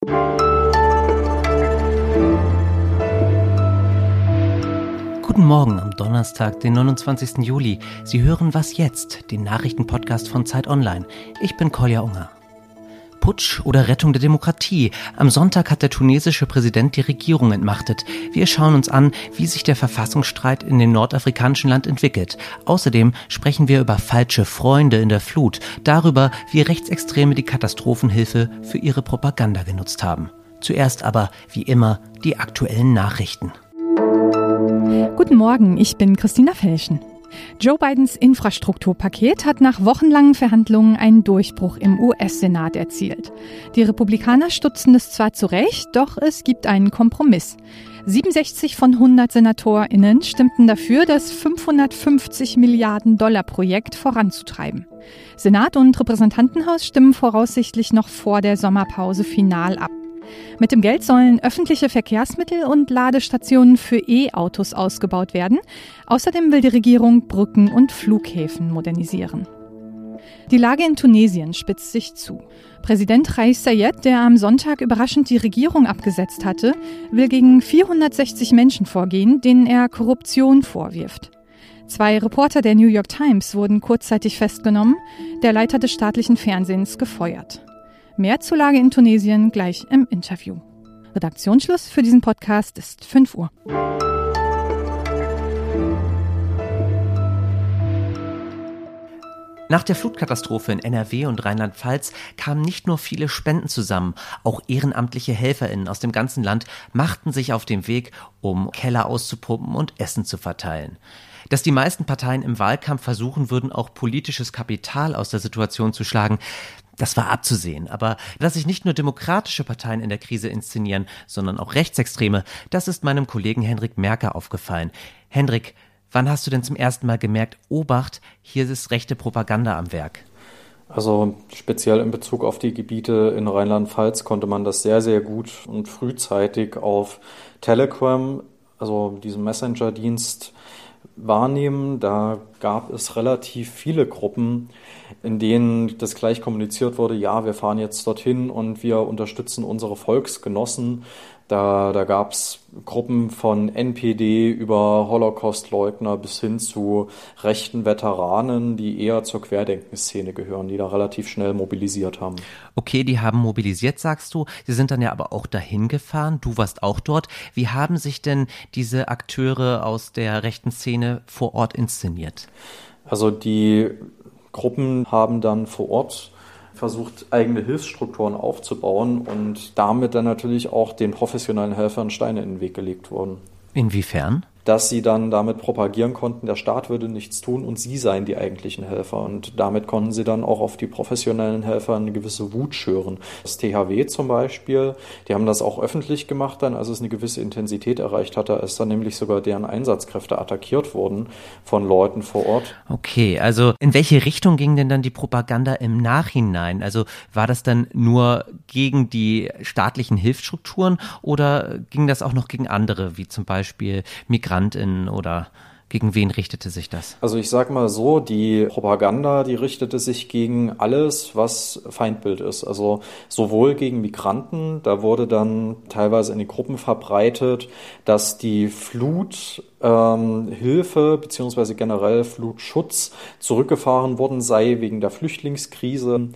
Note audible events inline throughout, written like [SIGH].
Guten Morgen am Donnerstag, den 29. Juli. Sie hören Was jetzt, den Nachrichtenpodcast von Zeit Online. Ich bin Kolja Unger. Putsch oder Rettung der Demokratie. Am Sonntag hat der tunesische Präsident die Regierung entmachtet. Wir schauen uns an, wie sich der Verfassungsstreit in dem nordafrikanischen Land entwickelt. Außerdem sprechen wir über falsche Freunde in der Flut, darüber, wie Rechtsextreme die Katastrophenhilfe für ihre Propaganda genutzt haben. Zuerst aber, wie immer, die aktuellen Nachrichten. Guten Morgen, ich bin Christina Felschen. Joe Bidens Infrastrukturpaket hat nach wochenlangen Verhandlungen einen Durchbruch im US-Senat erzielt. Die Republikaner stutzen es zwar zurecht, doch es gibt einen Kompromiss. 67 von 100 SenatorInnen stimmten dafür, das 550 Milliarden Dollar Projekt voranzutreiben. Senat und Repräsentantenhaus stimmen voraussichtlich noch vor der Sommerpause final ab. Mit dem Geld sollen öffentliche Verkehrsmittel und Ladestationen für E-Autos ausgebaut werden. Außerdem will die Regierung Brücken und Flughäfen modernisieren. Die Lage in Tunesien spitzt sich zu. Präsident Reis Sayed, der am Sonntag überraschend die Regierung abgesetzt hatte, will gegen 460 Menschen vorgehen, denen er Korruption vorwirft. Zwei Reporter der New York Times wurden kurzzeitig festgenommen, der Leiter des staatlichen Fernsehens gefeuert. Mehr zur Lage in Tunesien gleich im Interview. Redaktionsschluss für diesen Podcast ist 5 Uhr. Nach der Flutkatastrophe in NRW und Rheinland-Pfalz kamen nicht nur viele Spenden zusammen, auch ehrenamtliche HelferInnen aus dem ganzen Land machten sich auf den Weg, um Keller auszupumpen und Essen zu verteilen. Dass die meisten Parteien im Wahlkampf versuchen würden, auch politisches Kapital aus der Situation zu schlagen, das war abzusehen. Aber dass sich nicht nur demokratische Parteien in der Krise inszenieren, sondern auch Rechtsextreme, das ist meinem Kollegen Hendrik Merker aufgefallen. Hendrik, wann hast du denn zum ersten Mal gemerkt, Obacht, hier ist rechte Propaganda am Werk? Also speziell in Bezug auf die Gebiete in Rheinland-Pfalz konnte man das sehr, sehr gut und frühzeitig auf Telegram, also diesem Messenger-Dienst, wahrnehmen. Da gab es relativ viele Gruppen, in denen das gleich kommuniziert wurde, ja, wir fahren jetzt dorthin und wir unterstützen unsere Volksgenossen. Da, da gab es Gruppen von NPD über Holocaust-Leugner bis hin zu rechten Veteranen, die eher zur Querdenkenszene gehören, die da relativ schnell mobilisiert haben. Okay, die haben mobilisiert, sagst du. Sie sind dann ja aber auch dahin gefahren. Du warst auch dort. Wie haben sich denn diese Akteure aus der rechten Szene vor Ort inszeniert? Also die Gruppen haben dann vor Ort versucht, eigene Hilfsstrukturen aufzubauen und damit dann natürlich auch den professionellen Helfern Steine in den Weg gelegt wurden. Inwiefern? Dass sie dann damit propagieren konnten, der Staat würde nichts tun und sie seien die eigentlichen Helfer. Und damit konnten sie dann auch auf die professionellen Helfer eine gewisse Wut schüren. Das THW zum Beispiel, die haben das auch öffentlich gemacht dann, als es eine gewisse Intensität erreicht hatte, als dann nämlich sogar deren Einsatzkräfte attackiert wurden von Leuten vor Ort. Okay, also in welche Richtung ging denn dann die Propaganda im Nachhinein? Also war das dann nur gegen die staatlichen Hilfsstrukturen oder ging das auch noch gegen andere, wie zum Beispiel Migranten? MigrantInnen oder gegen wen richtete sich das? Also ich sag mal so, die Propaganda, die richtete sich gegen alles, was Feindbild ist. Also sowohl gegen Migranten, da wurde dann teilweise in den Gruppen verbreitet, dass die Flut ähm, Hilfe beziehungsweise generell Flutschutz zurückgefahren worden sei wegen der Flüchtlingskrise.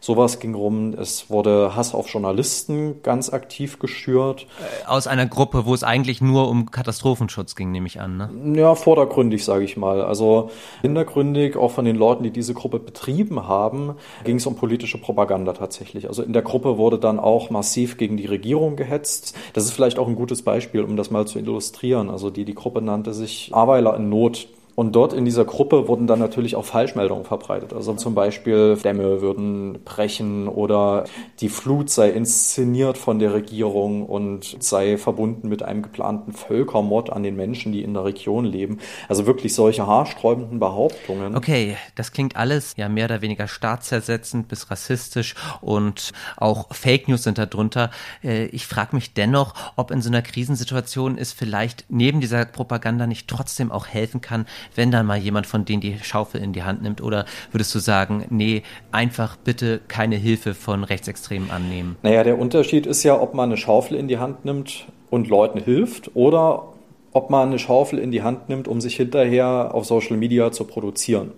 Sowas ging rum. Es wurde Hass auf Journalisten ganz aktiv geschürt. Äh, aus einer Gruppe, wo es eigentlich nur um Katastrophenschutz ging, nehme ich an. Ne? Ja, vordergründig, sage ich mal. Also hintergründig, auch von den Leuten, die diese Gruppe betrieben haben, ging es um politische Propaganda tatsächlich. Also in der Gruppe wurde dann auch massiv gegen die Regierung gehetzt. Das ist vielleicht auch ein gutes Beispiel, um das mal zu illustrieren. Also die, die Gruppe nannte sich Aweiler in Not. Und dort in dieser Gruppe wurden dann natürlich auch Falschmeldungen verbreitet. Also zum Beispiel Dämme würden brechen oder die Flut sei inszeniert von der Regierung und sei verbunden mit einem geplanten Völkermord an den Menschen, die in der Region leben. Also wirklich solche haarsträubenden Behauptungen. Okay, das klingt alles ja mehr oder weniger staatszersetzend bis rassistisch und auch Fake News sind darunter. Äh, ich frage mich dennoch, ob in so einer Krisensituation es vielleicht neben dieser Propaganda nicht trotzdem auch helfen kann, wenn dann mal jemand von denen die Schaufel in die Hand nimmt? Oder würdest du sagen, nee, einfach bitte keine Hilfe von Rechtsextremen annehmen? Naja, der Unterschied ist ja, ob man eine Schaufel in die Hand nimmt und Leuten hilft oder ob man eine Schaufel in die Hand nimmt, um sich hinterher auf Social Media zu produzieren.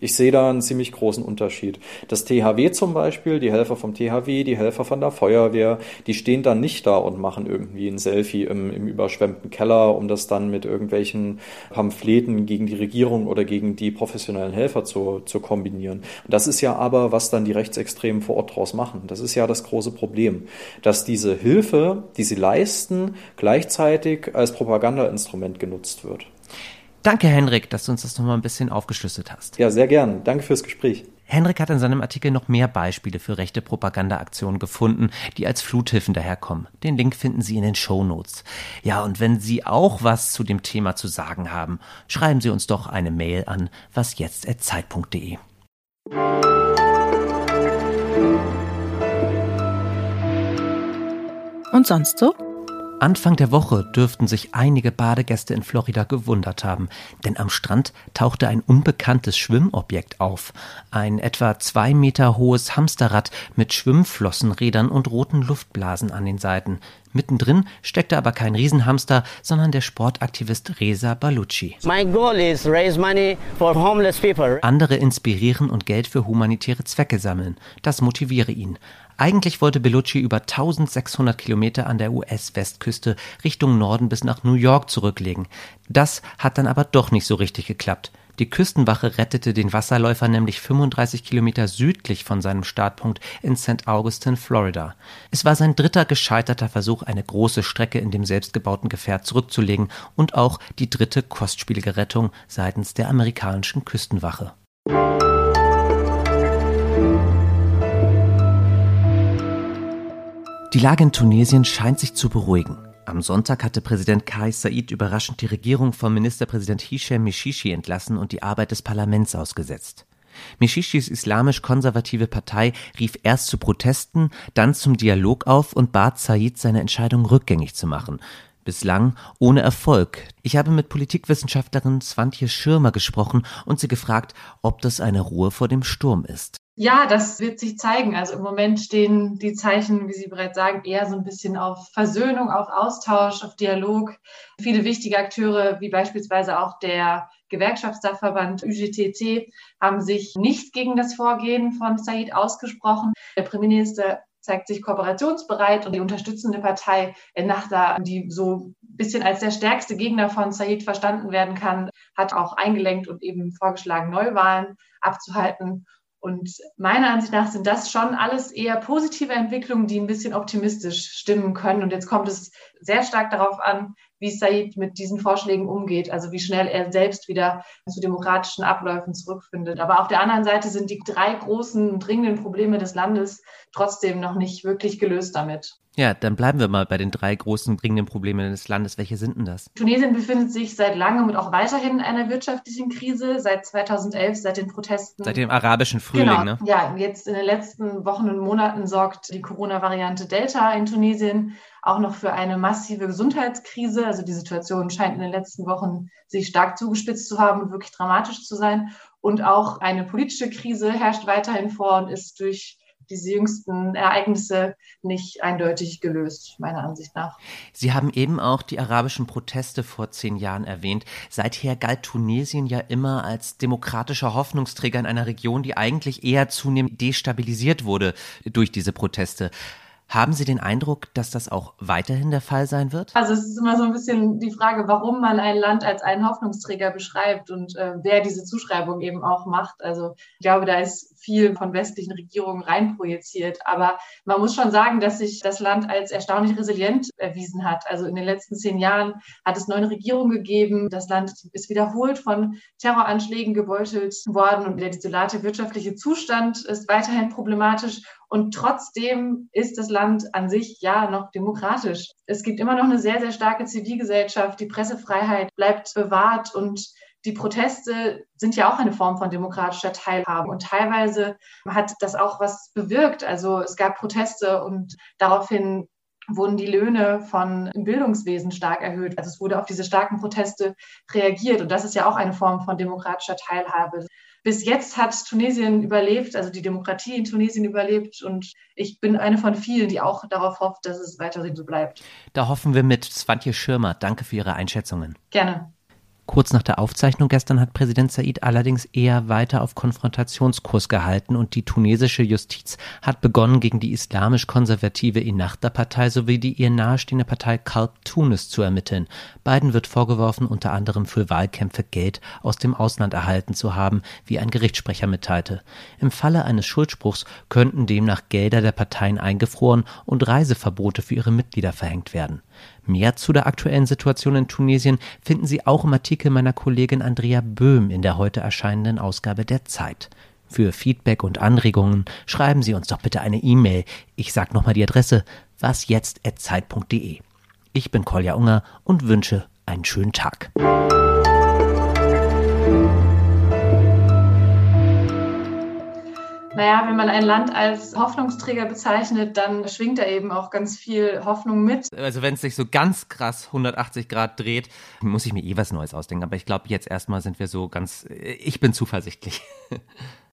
Ich sehe da einen ziemlich großen Unterschied. Das THW zum Beispiel, die Helfer vom THW, die Helfer von der Feuerwehr, die stehen dann nicht da und machen irgendwie ein Selfie im, im überschwemmten Keller, um das dann mit irgendwelchen Pamphleten gegen die Regierung oder gegen die professionellen Helfer zu, zu kombinieren. Und das ist ja aber, was dann die Rechtsextremen vor Ort draus machen. Das ist ja das große Problem, dass diese Hilfe, die sie leisten, gleichzeitig als Propagandainstrument genutzt wird. Danke, Henrik, dass du uns das nochmal ein bisschen aufgeschlüsselt hast. Ja, sehr gern. Danke fürs Gespräch. Henrik hat in seinem Artikel noch mehr Beispiele für rechte Propagandaaktionen gefunden, die als Fluthilfen daherkommen. Den Link finden Sie in den Show Notes. Ja, und wenn Sie auch was zu dem Thema zu sagen haben, schreiben Sie uns doch eine Mail an wasjetzt@zeit.de. Und sonst so? Anfang der Woche dürften sich einige Badegäste in Florida gewundert haben, denn am Strand tauchte ein unbekanntes Schwimmobjekt auf. Ein etwa zwei Meter hohes Hamsterrad mit Schwimmflossenrädern und roten Luftblasen an den Seiten. Mittendrin steckte aber kein Riesenhamster, sondern der Sportaktivist Reza Baluchi. Andere inspirieren und Geld für humanitäre Zwecke sammeln. Das motiviere ihn. Eigentlich wollte Bellucci über 1600 Kilometer an der US-Westküste Richtung Norden bis nach New York zurücklegen. Das hat dann aber doch nicht so richtig geklappt. Die Küstenwache rettete den Wasserläufer nämlich 35 Kilometer südlich von seinem Startpunkt in St. Augustine, Florida. Es war sein dritter gescheiterter Versuch, eine große Strecke in dem selbstgebauten Gefährt zurückzulegen und auch die dritte kostspielige Rettung seitens der amerikanischen Küstenwache. Die Lage in Tunesien scheint sich zu beruhigen. Am Sonntag hatte Präsident Kais Said überraschend die Regierung von Ministerpräsident Hichem Mishishi entlassen und die Arbeit des Parlaments ausgesetzt. Mishishis islamisch-konservative Partei rief erst zu Protesten, dann zum Dialog auf und bat Said, seine Entscheidung rückgängig zu machen. Bislang ohne Erfolg. Ich habe mit Politikwissenschaftlerin Swantje Schirmer gesprochen und sie gefragt, ob das eine Ruhe vor dem Sturm ist. Ja, das wird sich zeigen. Also im Moment stehen die Zeichen, wie Sie bereits sagen, eher so ein bisschen auf Versöhnung, auf Austausch, auf Dialog. Viele wichtige Akteure, wie beispielsweise auch der Gewerkschaftsdachverband UGTT, haben sich nicht gegen das Vorgehen von Said ausgesprochen. Der Premierminister zeigt sich kooperationsbereit und die unterstützende Partei Ennahda, die so ein bisschen als der stärkste Gegner von Said verstanden werden kann, hat auch eingelenkt und eben vorgeschlagen, Neuwahlen abzuhalten. Und meiner Ansicht nach sind das schon alles eher positive Entwicklungen, die ein bisschen optimistisch stimmen können. Und jetzt kommt es sehr stark darauf an, wie Said mit diesen Vorschlägen umgeht, also wie schnell er selbst wieder zu demokratischen Abläufen zurückfindet. Aber auf der anderen Seite sind die drei großen dringenden Probleme des Landes trotzdem noch nicht wirklich gelöst damit. Ja, dann bleiben wir mal bei den drei großen dringenden Problemen des Landes. Welche sind denn das? Tunesien befindet sich seit langem und auch weiterhin in einer wirtschaftlichen Krise, seit 2011, seit den Protesten. Seit dem arabischen Frühling, genau. ne? Ja, jetzt in den letzten Wochen und Monaten sorgt die Corona-Variante Delta in Tunesien auch noch für eine massive Gesundheitskrise. Also die Situation scheint in den letzten Wochen sich stark zugespitzt zu haben und wirklich dramatisch zu sein. Und auch eine politische Krise herrscht weiterhin vor und ist durch diese jüngsten Ereignisse nicht eindeutig gelöst, meiner Ansicht nach. Sie haben eben auch die arabischen Proteste vor zehn Jahren erwähnt. Seither galt Tunesien ja immer als demokratischer Hoffnungsträger in einer Region, die eigentlich eher zunehmend destabilisiert wurde durch diese Proteste. Haben Sie den Eindruck, dass das auch weiterhin der Fall sein wird? Also es ist immer so ein bisschen die Frage, warum man ein Land als einen Hoffnungsträger beschreibt und äh, wer diese Zuschreibung eben auch macht. Also ich glaube, da ist viel von westlichen Regierungen reinprojiziert. Aber man muss schon sagen, dass sich das Land als erstaunlich resilient erwiesen hat. Also in den letzten zehn Jahren hat es neue Regierungen gegeben. Das Land ist wiederholt von Terroranschlägen gebeutelt worden und der desolate wirtschaftliche Zustand ist weiterhin problematisch. Und trotzdem ist das Land an sich ja noch demokratisch. Es gibt immer noch eine sehr, sehr starke Zivilgesellschaft. Die Pressefreiheit bleibt bewahrt und die Proteste sind ja auch eine Form von demokratischer Teilhabe und teilweise hat das auch was bewirkt. Also es gab Proteste und daraufhin wurden die Löhne von im Bildungswesen stark erhöht. Also es wurde auf diese starken Proteste reagiert. Und das ist ja auch eine Form von demokratischer Teilhabe. Bis jetzt hat Tunesien überlebt, also die Demokratie in Tunesien überlebt. Und ich bin eine von vielen, die auch darauf hofft, dass es weiterhin so bleibt. Da hoffen wir mit Swantje Schirmer. Danke für Ihre Einschätzungen. Gerne. Kurz nach der Aufzeichnung gestern hat Präsident Said allerdings eher weiter auf Konfrontationskurs gehalten und die tunesische Justiz hat begonnen, gegen die islamisch-konservative Ennahda-Partei sowie die ihr nahestehende Partei Kalb Tunis zu ermitteln. Beiden wird vorgeworfen, unter anderem für Wahlkämpfe Geld aus dem Ausland erhalten zu haben, wie ein Gerichtssprecher mitteilte. Im Falle eines Schuldspruchs könnten demnach Gelder der Parteien eingefroren und Reiseverbote für ihre Mitglieder verhängt werden. Mehr zu der aktuellen Situation in Tunesien finden Sie auch im Artikel meiner Kollegin Andrea Böhm in der heute erscheinenden Ausgabe der Zeit. Für Feedback und Anregungen schreiben Sie uns doch bitte eine E-Mail. Ich sage nochmal die Adresse wasjetzt@zeit.de. Ich bin Kolja Unger und wünsche einen schönen Tag. Naja, wenn man ein Land als Hoffnungsträger bezeichnet, dann schwingt da eben auch ganz viel Hoffnung mit. Also wenn es sich so ganz krass 180 Grad dreht, muss ich mir eh was Neues ausdenken. Aber ich glaube, jetzt erstmal sind wir so ganz, ich bin zuversichtlich. [LAUGHS]